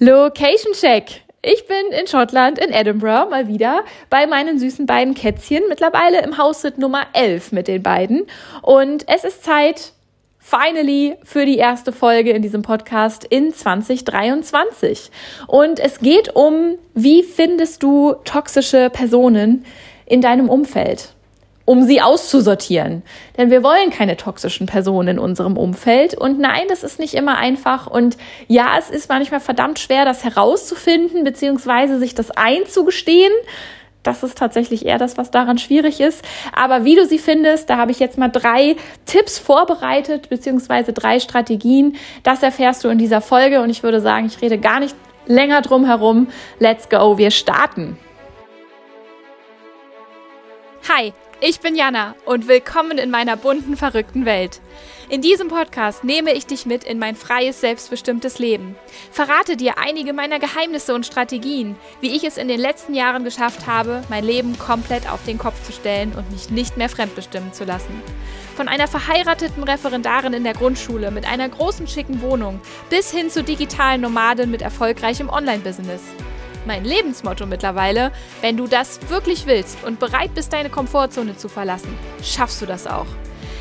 Location Check. Ich bin in Schottland, in Edinburgh, mal wieder bei meinen süßen beiden Kätzchen. Mittlerweile im Haussit Nummer 11 mit den beiden. Und es ist Zeit, finally, für die erste Folge in diesem Podcast in 2023. Und es geht um, wie findest du toxische Personen in deinem Umfeld? Um sie auszusortieren. Denn wir wollen keine toxischen Personen in unserem Umfeld. Und nein, das ist nicht immer einfach. Und ja, es ist manchmal verdammt schwer, das herauszufinden, beziehungsweise sich das einzugestehen. Das ist tatsächlich eher das, was daran schwierig ist. Aber wie du sie findest, da habe ich jetzt mal drei Tipps vorbereitet, beziehungsweise drei Strategien. Das erfährst du in dieser Folge. Und ich würde sagen, ich rede gar nicht länger drum herum. Let's go, wir starten. Hi, ich bin Jana und willkommen in meiner bunten, verrückten Welt. In diesem Podcast nehme ich dich mit in mein freies, selbstbestimmtes Leben. Verrate dir einige meiner Geheimnisse und Strategien, wie ich es in den letzten Jahren geschafft habe, mein Leben komplett auf den Kopf zu stellen und mich nicht mehr fremdbestimmen zu lassen. Von einer verheirateten Referendarin in der Grundschule mit einer großen, schicken Wohnung bis hin zu digitalen Nomaden mit erfolgreichem Online-Business mein Lebensmotto mittlerweile. Wenn du das wirklich willst und bereit bist, deine Komfortzone zu verlassen, schaffst du das auch.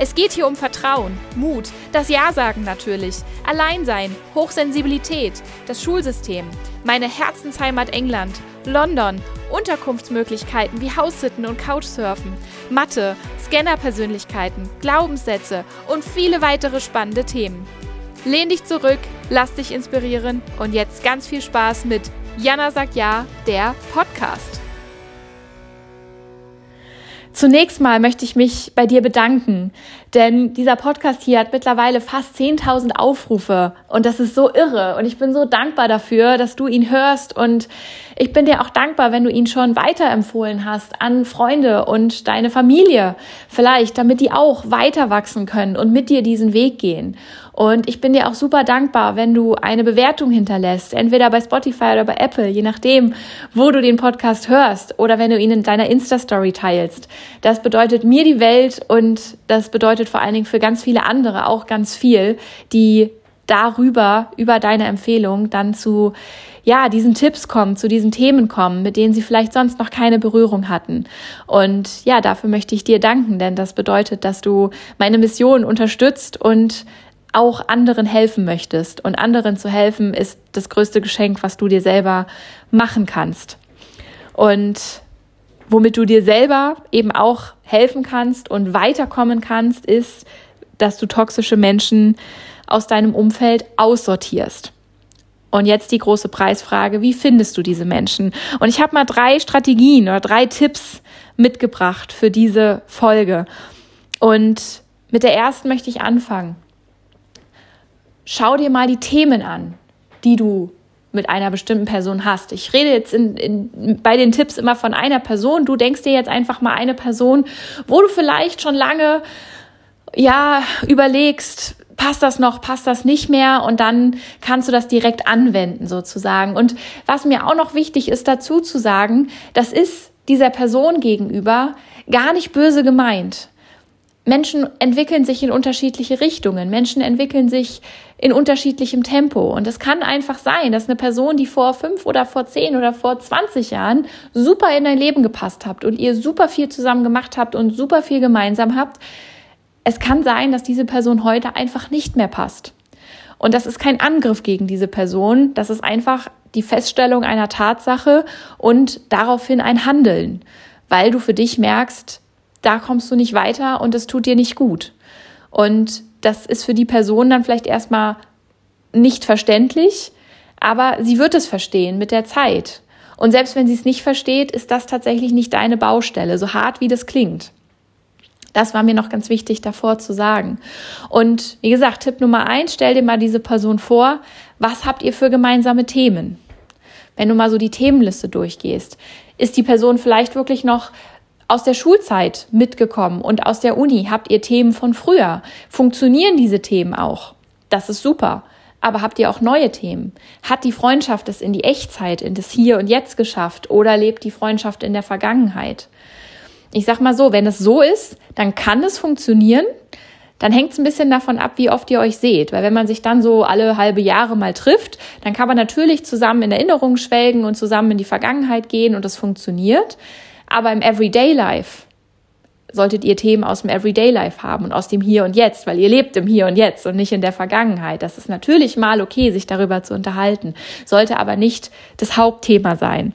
Es geht hier um Vertrauen, Mut, das Ja-Sagen natürlich, Alleinsein, Hochsensibilität, das Schulsystem, meine Herzensheimat England, London, Unterkunftsmöglichkeiten wie Haussitten und Couchsurfen, Mathe, Scannerpersönlichkeiten, Glaubenssätze und viele weitere spannende Themen. Lehn dich zurück, lass dich inspirieren und jetzt ganz viel Spaß mit Jana sagt ja, der Podcast. Zunächst mal möchte ich mich bei dir bedanken, denn dieser Podcast hier hat mittlerweile fast 10.000 Aufrufe und das ist so irre und ich bin so dankbar dafür, dass du ihn hörst und ich bin dir auch dankbar, wenn du ihn schon weiterempfohlen hast an Freunde und deine Familie vielleicht, damit die auch weiter wachsen können und mit dir diesen Weg gehen. Und ich bin dir auch super dankbar, wenn du eine Bewertung hinterlässt, entweder bei Spotify oder bei Apple, je nachdem, wo du den Podcast hörst oder wenn du ihn in deiner Insta-Story teilst. Das bedeutet mir die Welt und das bedeutet vor allen Dingen für ganz viele andere auch ganz viel, die darüber, über deine Empfehlung dann zu ja, diesen Tipps kommen, zu diesen Themen kommen, mit denen sie vielleicht sonst noch keine Berührung hatten. Und ja, dafür möchte ich dir danken, denn das bedeutet, dass du meine Mission unterstützt und auch anderen helfen möchtest. Und anderen zu helfen ist das größte Geschenk, was du dir selber machen kannst. Und womit du dir selber eben auch helfen kannst und weiterkommen kannst, ist, dass du toxische Menschen aus deinem Umfeld aussortierst. Und jetzt die große Preisfrage, wie findest du diese Menschen? Und ich habe mal drei Strategien oder drei Tipps mitgebracht für diese Folge. Und mit der ersten möchte ich anfangen schau dir mal die Themen an, die du mit einer bestimmten Person hast. Ich rede jetzt in, in, bei den Tipps immer von einer Person. Du denkst dir jetzt einfach mal eine Person, wo du vielleicht schon lange ja überlegst, passt das noch, passt das nicht mehr und dann kannst du das direkt anwenden sozusagen. Und was mir auch noch wichtig ist dazu zu sagen, das ist dieser Person gegenüber gar nicht böse gemeint. Menschen entwickeln sich in unterschiedliche Richtungen. Menschen entwickeln sich in unterschiedlichem Tempo. Und es kann einfach sein, dass eine Person, die vor fünf oder vor zehn oder vor 20 Jahren super in dein Leben gepasst habt und ihr super viel zusammen gemacht habt und super viel gemeinsam habt, es kann sein, dass diese Person heute einfach nicht mehr passt. Und das ist kein Angriff gegen diese Person, das ist einfach die Feststellung einer Tatsache und daraufhin ein Handeln, weil du für dich merkst, da kommst du nicht weiter und es tut dir nicht gut. Und das ist für die Person dann vielleicht erstmal nicht verständlich, aber sie wird es verstehen mit der Zeit. Und selbst wenn sie es nicht versteht, ist das tatsächlich nicht deine Baustelle, so hart wie das klingt. Das war mir noch ganz wichtig davor zu sagen. Und wie gesagt, Tipp Nummer eins, stell dir mal diese Person vor. Was habt ihr für gemeinsame Themen? Wenn du mal so die Themenliste durchgehst, ist die Person vielleicht wirklich noch aus der Schulzeit mitgekommen und aus der Uni? Habt ihr Themen von früher? Funktionieren diese Themen auch? Das ist super. Aber habt ihr auch neue Themen? Hat die Freundschaft es in die Echtzeit, in das Hier und Jetzt geschafft oder lebt die Freundschaft in der Vergangenheit? Ich sag mal so, wenn es so ist, dann kann es funktionieren. dann hängt es ein bisschen davon ab, wie oft ihr euch seht. Weil wenn man sich dann so alle halbe Jahre mal trifft, dann kann man natürlich zusammen in Erinnerungen schwelgen und zusammen in die Vergangenheit gehen und das funktioniert. Aber im Everyday Life solltet ihr Themen aus dem Everyday Life haben und aus dem Hier und Jetzt, weil ihr lebt im Hier und Jetzt und nicht in der Vergangenheit. Das ist natürlich mal okay, sich darüber zu unterhalten, sollte aber nicht das Hauptthema sein.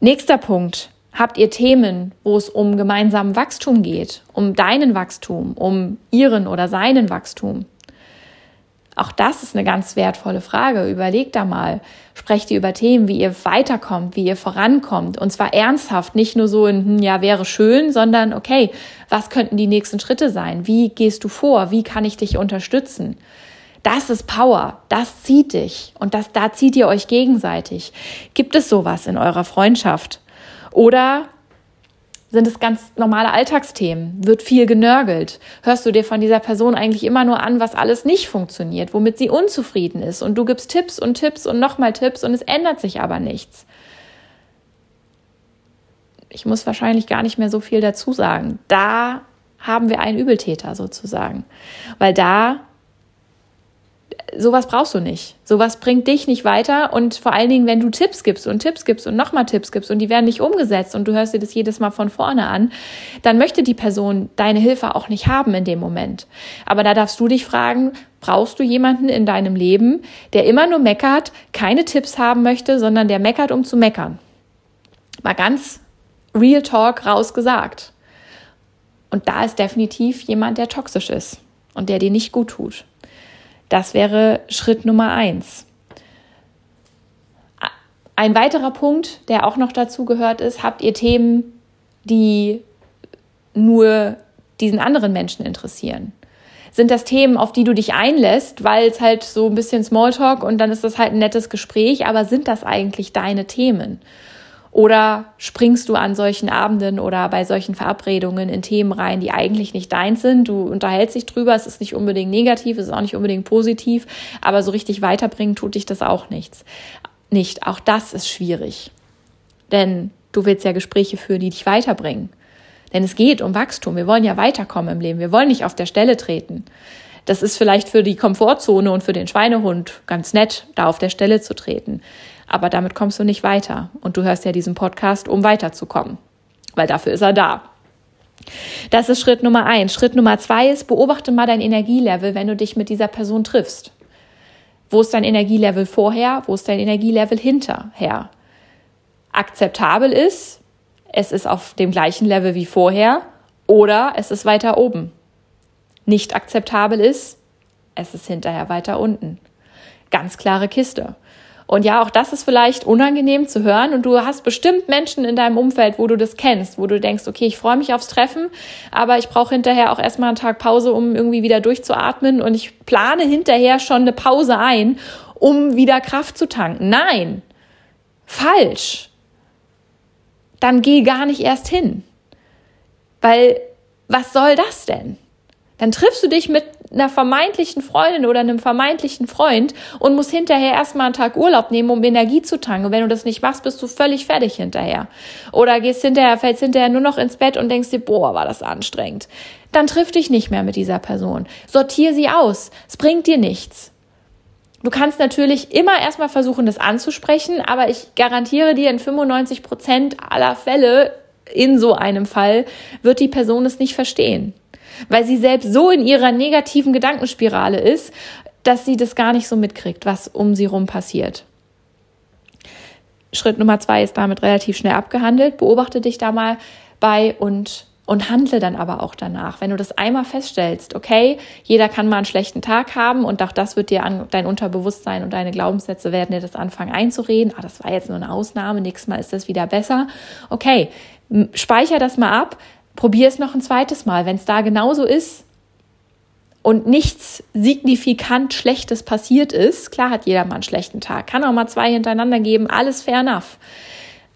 Nächster Punkt. Habt ihr Themen, wo es um gemeinsamen Wachstum geht, um deinen Wachstum, um ihren oder seinen Wachstum? Auch das ist eine ganz wertvolle Frage. Überlegt da mal. Sprecht ihr über Themen, wie ihr weiterkommt, wie ihr vorankommt. Und zwar ernsthaft, nicht nur so in, hm, ja, wäre schön, sondern okay, was könnten die nächsten Schritte sein? Wie gehst du vor? Wie kann ich dich unterstützen? Das ist Power. Das zieht dich. Und das, da zieht ihr euch gegenseitig. Gibt es sowas in eurer Freundschaft? Oder sind es ganz normale Alltagsthemen? Wird viel genörgelt? Hörst du dir von dieser Person eigentlich immer nur an, was alles nicht funktioniert, womit sie unzufrieden ist? Und du gibst Tipps und Tipps und nochmal Tipps und es ändert sich aber nichts. Ich muss wahrscheinlich gar nicht mehr so viel dazu sagen. Da haben wir einen Übeltäter sozusagen. Weil da sowas brauchst du nicht. Sowas bringt dich nicht weiter und vor allen Dingen, wenn du Tipps gibst und Tipps gibst und nochmal Tipps gibst und die werden nicht umgesetzt und du hörst dir das jedes Mal von vorne an, dann möchte die Person deine Hilfe auch nicht haben in dem Moment. Aber da darfst du dich fragen, brauchst du jemanden in deinem Leben, der immer nur meckert, keine Tipps haben möchte, sondern der meckert, um zu meckern? Mal ganz Real Talk rausgesagt. Und da ist definitiv jemand, der toxisch ist und der dir nicht gut tut. Das wäre Schritt Nummer eins. Ein weiterer Punkt, der auch noch dazu gehört ist, habt ihr Themen, die nur diesen anderen Menschen interessieren? Sind das Themen, auf die du dich einlässt, weil es halt so ein bisschen Smalltalk und dann ist das halt ein nettes Gespräch, aber sind das eigentlich deine Themen? Oder springst du an solchen Abenden oder bei solchen Verabredungen in Themen rein, die eigentlich nicht deins sind? Du unterhältst dich drüber, es ist nicht unbedingt negativ, es ist auch nicht unbedingt positiv, aber so richtig weiterbringen tut dich das auch nichts. Nicht. Auch das ist schwierig. Denn du willst ja Gespräche führen, die dich weiterbringen. Denn es geht um Wachstum. Wir wollen ja weiterkommen im Leben. Wir wollen nicht auf der Stelle treten. Das ist vielleicht für die Komfortzone und für den Schweinehund ganz nett, da auf der Stelle zu treten. Aber damit kommst du nicht weiter. Und du hörst ja diesen Podcast, um weiterzukommen. Weil dafür ist er da. Das ist Schritt Nummer eins. Schritt Nummer zwei ist, beobachte mal dein Energielevel, wenn du dich mit dieser Person triffst. Wo ist dein Energielevel vorher? Wo ist dein Energielevel hinterher? Akzeptabel ist, es ist auf dem gleichen Level wie vorher oder es ist weiter oben. Nicht akzeptabel ist, es ist hinterher weiter unten. Ganz klare Kiste. Und ja, auch das ist vielleicht unangenehm zu hören. Und du hast bestimmt Menschen in deinem Umfeld, wo du das kennst, wo du denkst, okay, ich freue mich aufs Treffen, aber ich brauche hinterher auch erstmal einen Tag Pause, um irgendwie wieder durchzuatmen. Und ich plane hinterher schon eine Pause ein, um wieder Kraft zu tanken. Nein, falsch. Dann geh gar nicht erst hin. Weil was soll das denn? Dann triffst du dich mit einer vermeintlichen Freundin oder einem vermeintlichen Freund und musst hinterher erstmal einen Tag Urlaub nehmen, um Energie zu tanken. Wenn du das nicht machst, bist du völlig fertig hinterher. Oder gehst hinterher, fällst hinterher nur noch ins Bett und denkst dir, boah, war das anstrengend. Dann triff dich nicht mehr mit dieser Person. Sortier sie aus. Es bringt dir nichts. Du kannst natürlich immer erstmal versuchen, das anzusprechen, aber ich garantiere dir, in 95 Prozent aller Fälle in so einem Fall wird die Person es nicht verstehen weil sie selbst so in ihrer negativen Gedankenspirale ist, dass sie das gar nicht so mitkriegt, was um sie rum passiert. Schritt Nummer zwei ist damit relativ schnell abgehandelt. Beobachte dich da mal bei und und handle dann aber auch danach. Wenn du das einmal feststellst, okay, jeder kann mal einen schlechten Tag haben und auch das wird dir an dein Unterbewusstsein und deine Glaubenssätze werden dir das anfangen einzureden. Ah, das war jetzt nur eine Ausnahme, nächstes Mal ist das wieder besser. Okay, speicher das mal ab, probier es noch ein zweites Mal. Wenn es da genauso ist und nichts signifikant Schlechtes passiert ist, klar hat jeder mal einen schlechten Tag, kann auch mal zwei hintereinander geben, alles fair enough.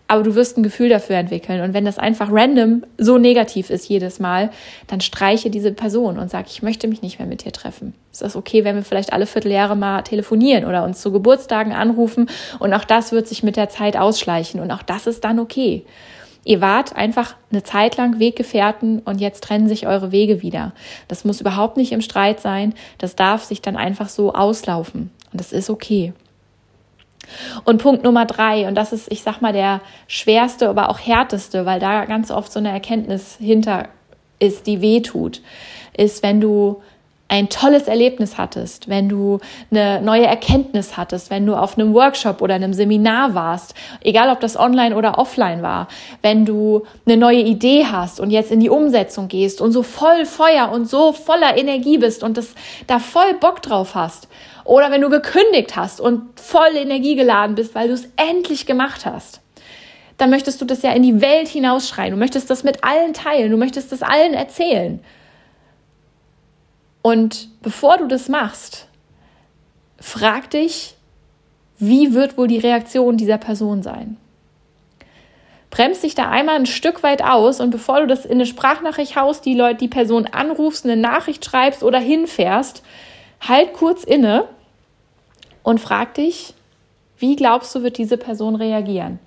Aber du wirst ein Gefühl dafür entwickeln. Und wenn das einfach random so negativ ist jedes Mal, dann streiche diese Person und sag, ich möchte mich nicht mehr mit dir treffen. Ist das okay, wenn wir vielleicht alle Vierteljahre mal telefonieren oder uns zu Geburtstagen anrufen? Und auch das wird sich mit der Zeit ausschleichen. Und auch das ist dann okay. Ihr wart einfach eine Zeit lang Weggefährten und jetzt trennen sich eure Wege wieder. Das muss überhaupt nicht im Streit sein. Das darf sich dann einfach so auslaufen. Und das ist okay. Und Punkt Nummer drei, und das ist, ich sag mal, der schwerste, aber auch härteste, weil da ganz oft so eine Erkenntnis hinter ist, die weh tut, ist, wenn du ein tolles Erlebnis hattest, wenn du eine neue Erkenntnis hattest, wenn du auf einem Workshop oder einem Seminar warst, egal ob das online oder offline war, wenn du eine neue Idee hast und jetzt in die Umsetzung gehst und so voll Feuer und so voller Energie bist und das da voll Bock drauf hast, oder wenn du gekündigt hast und voll Energie geladen bist, weil du es endlich gemacht hast dann möchtest du das ja in die Welt hinausschreien. Du möchtest das mit allen teilen. Du möchtest das allen erzählen. Und bevor du das machst, frag dich, wie wird wohl die Reaktion dieser Person sein? Bremst dich da einmal ein Stück weit aus und bevor du das in eine Sprachnachricht haust, die Leute, die Person anrufst, eine Nachricht schreibst oder hinfährst, halt kurz inne und frag dich, wie glaubst du, wird diese Person reagieren?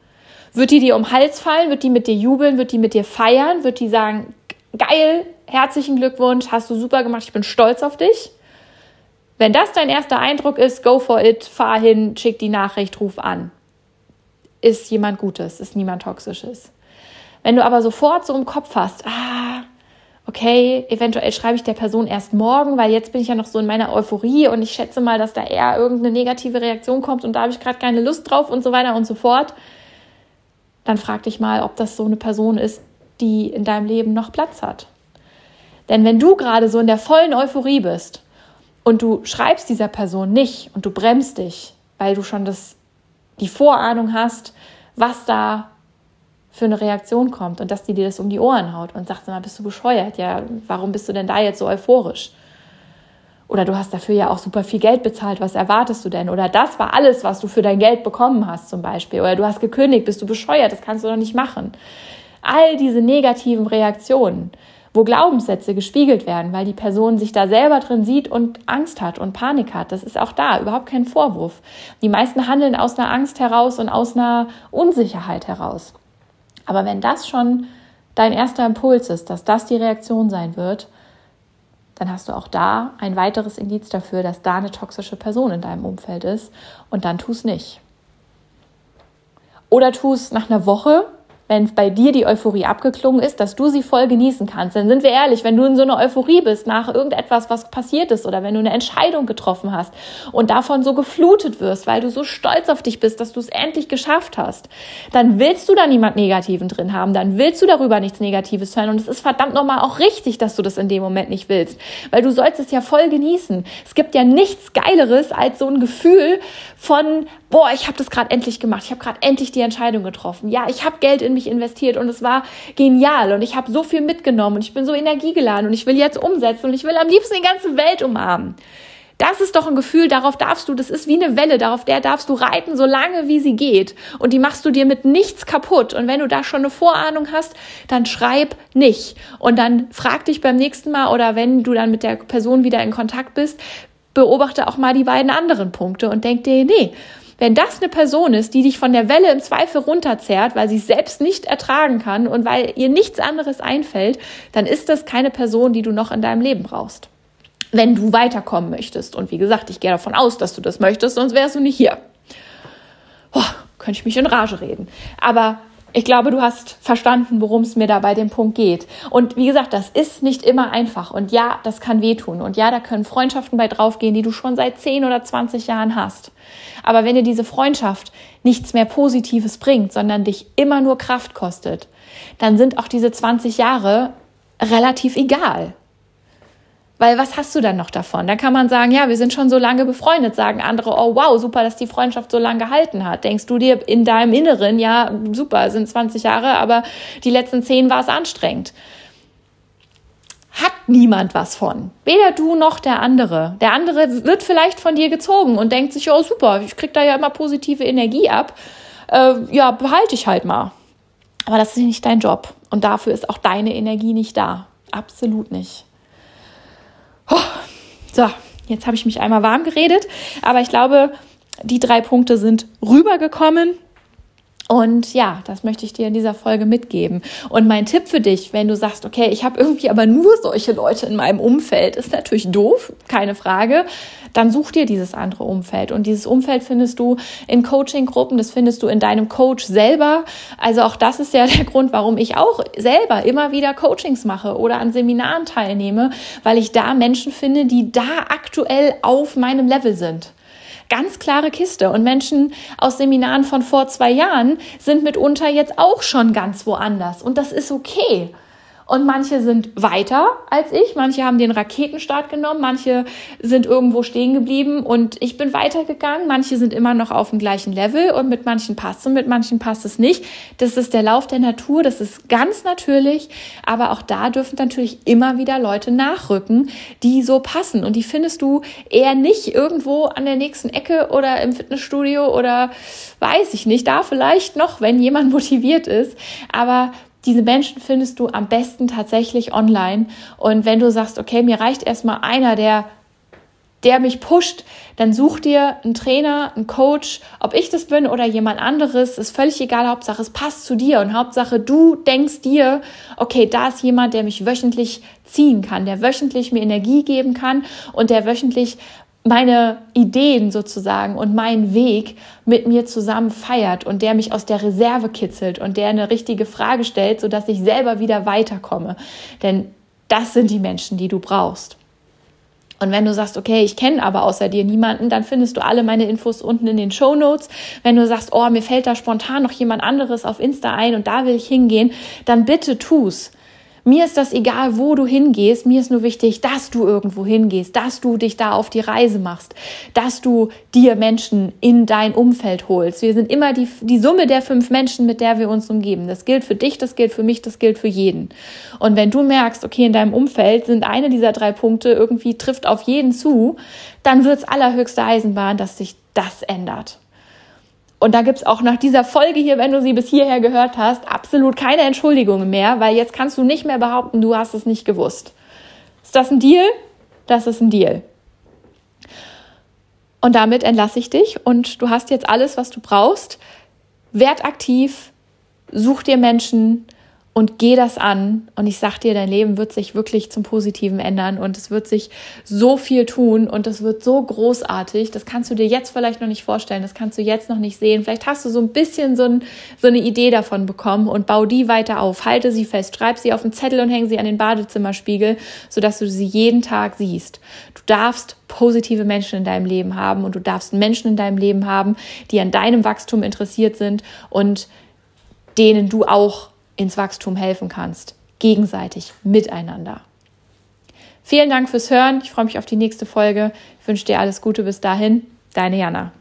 Wird die dir um den Hals fallen? Wird die mit dir jubeln? Wird die mit dir feiern? Wird die sagen, geil, herzlichen Glückwunsch, hast du super gemacht, ich bin stolz auf dich. Wenn das dein erster Eindruck ist, go for it, fahr hin, schick die Nachricht, ruf an. Ist jemand Gutes, ist niemand Toxisches. Wenn du aber sofort so im Kopf hast, ah, okay, eventuell schreibe ich der Person erst morgen, weil jetzt bin ich ja noch so in meiner Euphorie und ich schätze mal, dass da eher irgendeine negative Reaktion kommt und da habe ich gerade keine Lust drauf und so weiter und so fort, dann frag dich mal, ob das so eine Person ist, die in deinem Leben noch Platz hat. Denn wenn du gerade so in der vollen Euphorie bist und du schreibst dieser Person nicht und du bremst dich, weil du schon das, die Vorahnung hast, was da für eine Reaktion kommt und dass die dir das um die Ohren haut und sagt, mal, bist du bescheuert? Ja, warum bist du denn da jetzt so euphorisch? Oder du hast dafür ja auch super viel Geld bezahlt, was erwartest du denn? Oder das war alles, was du für dein Geld bekommen hast zum Beispiel. Oder du hast gekündigt, bist du bescheuert, das kannst du doch nicht machen all diese negativen Reaktionen, wo Glaubenssätze gespiegelt werden, weil die Person sich da selber drin sieht und Angst hat und Panik hat. Das ist auch da überhaupt kein Vorwurf. Die meisten handeln aus einer Angst heraus und aus einer Unsicherheit heraus. Aber wenn das schon dein erster Impuls ist, dass das die Reaktion sein wird, dann hast du auch da ein weiteres Indiz dafür, dass da eine toxische Person in deinem Umfeld ist und dann tu es nicht. Oder tu es nach einer Woche wenn bei dir die Euphorie abgeklungen ist, dass du sie voll genießen kannst. Dann sind wir ehrlich, wenn du in so einer Euphorie bist nach irgendetwas, was passiert ist oder wenn du eine Entscheidung getroffen hast und davon so geflutet wirst, weil du so stolz auf dich bist, dass du es endlich geschafft hast, dann willst du da niemand Negativen drin haben, dann willst du darüber nichts Negatives hören und es ist verdammt nochmal auch richtig, dass du das in dem Moment nicht willst, weil du sollst es ja voll genießen. Es gibt ja nichts Geileres als so ein Gefühl von, boah, ich habe das gerade endlich gemacht, ich habe gerade endlich die Entscheidung getroffen. Ja, ich habe Geld in mich investiert und es war genial und ich habe so viel mitgenommen und ich bin so energiegeladen und ich will jetzt umsetzen und ich will am liebsten die ganze Welt umarmen. Das ist doch ein Gefühl, darauf darfst du, das ist wie eine Welle, darauf der darfst du reiten, so lange wie sie geht. Und die machst du dir mit nichts kaputt. Und wenn du da schon eine Vorahnung hast, dann schreib nicht. Und dann frag dich beim nächsten Mal oder wenn du dann mit der Person wieder in Kontakt bist, beobachte auch mal die beiden anderen Punkte und denk dir, nee, wenn das eine Person ist, die dich von der Welle im Zweifel runterzerrt, weil sie es selbst nicht ertragen kann und weil ihr nichts anderes einfällt, dann ist das keine Person, die du noch in deinem Leben brauchst. Wenn du weiterkommen möchtest. Und wie gesagt, ich gehe davon aus, dass du das möchtest, sonst wärst du nicht hier. Boah, könnte ich mich in Rage reden. Aber ich glaube, du hast verstanden, worum es mir da bei dem Punkt geht. Und wie gesagt, das ist nicht immer einfach. Und ja, das kann wehtun. Und ja, da können Freundschaften bei draufgehen, die du schon seit 10 oder 20 Jahren hast. Aber wenn dir diese Freundschaft nichts mehr Positives bringt, sondern dich immer nur Kraft kostet, dann sind auch diese 20 Jahre relativ egal. Weil was hast du dann noch davon? Da kann man sagen, ja, wir sind schon so lange befreundet, sagen andere, oh wow, super, dass die Freundschaft so lange gehalten hat. Denkst du dir in deinem Inneren, ja, super, sind 20 Jahre, aber die letzten 10 war es anstrengend. Hat niemand was von. Weder du noch der andere. Der andere wird vielleicht von dir gezogen und denkt sich, oh super, ich krieg da ja immer positive Energie ab. Äh, ja, behalte ich halt mal. Aber das ist nicht dein Job. Und dafür ist auch deine Energie nicht da. Absolut nicht. Oh, so, jetzt habe ich mich einmal warm geredet, aber ich glaube, die drei Punkte sind rübergekommen. Und ja, das möchte ich dir in dieser Folge mitgeben. Und mein Tipp für dich, wenn du sagst, okay, ich habe irgendwie aber nur solche Leute in meinem Umfeld, ist natürlich doof, keine Frage, dann such dir dieses andere Umfeld. Und dieses Umfeld findest du in Coaching-Gruppen, das findest du in deinem Coach selber. Also auch das ist ja der Grund, warum ich auch selber immer wieder Coachings mache oder an Seminaren teilnehme, weil ich da Menschen finde, die da aktuell auf meinem Level sind. Ganz klare Kiste. Und Menschen aus Seminaren von vor zwei Jahren sind mitunter jetzt auch schon ganz woanders. Und das ist okay. Und manche sind weiter als ich, manche haben den Raketenstart genommen, manche sind irgendwo stehen geblieben und ich bin weitergegangen, manche sind immer noch auf dem gleichen Level und mit manchen passt es und mit manchen passt es nicht. Das ist der Lauf der Natur, das ist ganz natürlich, aber auch da dürfen natürlich immer wieder Leute nachrücken, die so passen. Und die findest du eher nicht irgendwo an der nächsten Ecke oder im Fitnessstudio oder weiß ich nicht, da vielleicht noch, wenn jemand motiviert ist, aber diese Menschen findest du am besten tatsächlich online. Und wenn du sagst, okay, mir reicht erstmal einer, der der mich pusht, dann such dir einen Trainer, einen Coach, ob ich das bin oder jemand anderes, ist völlig egal, Hauptsache es passt zu dir und Hauptsache du denkst dir, okay, da ist jemand, der mich wöchentlich ziehen kann, der wöchentlich mir Energie geben kann und der wöchentlich meine Ideen sozusagen und meinen Weg mit mir zusammen feiert und der mich aus der Reserve kitzelt und der eine richtige Frage stellt, sodass ich selber wieder weiterkomme. Denn das sind die Menschen, die du brauchst. Und wenn du sagst, okay, ich kenne aber außer dir niemanden, dann findest du alle meine Infos unten in den Show Notes. Wenn du sagst, oh, mir fällt da spontan noch jemand anderes auf Insta ein und da will ich hingehen, dann bitte tu's. Mir ist das egal, wo du hingehst. Mir ist nur wichtig, dass du irgendwo hingehst, dass du dich da auf die Reise machst, dass du dir Menschen in dein Umfeld holst. Wir sind immer die, die Summe der fünf Menschen, mit der wir uns umgeben. Das gilt für dich, das gilt für mich, das gilt für jeden. Und wenn du merkst, okay, in deinem Umfeld sind eine dieser drei Punkte irgendwie trifft auf jeden zu, dann wird's allerhöchste Eisenbahn, dass sich das ändert. Und da gibt's auch nach dieser Folge hier, wenn du sie bis hierher gehört hast, absolut keine Entschuldigungen mehr, weil jetzt kannst du nicht mehr behaupten, du hast es nicht gewusst. Ist das ein Deal? Das ist ein Deal. Und damit entlasse ich dich und du hast jetzt alles, was du brauchst. Werd aktiv, such dir Menschen, und geh das an. Und ich sag dir, dein Leben wird sich wirklich zum Positiven ändern und es wird sich so viel tun und es wird so großartig. Das kannst du dir jetzt vielleicht noch nicht vorstellen, das kannst du jetzt noch nicht sehen. Vielleicht hast du so ein bisschen so, ein, so eine Idee davon bekommen und bau die weiter auf. Halte sie fest, schreib sie auf den Zettel und häng sie an den Badezimmerspiegel, sodass du sie jeden Tag siehst. Du darfst positive Menschen in deinem Leben haben und du darfst Menschen in deinem Leben haben, die an deinem Wachstum interessiert sind und denen du auch ins Wachstum helfen kannst. Gegenseitig, miteinander. Vielen Dank fürs Hören. Ich freue mich auf die nächste Folge. Ich wünsche dir alles Gute bis dahin. Deine Jana.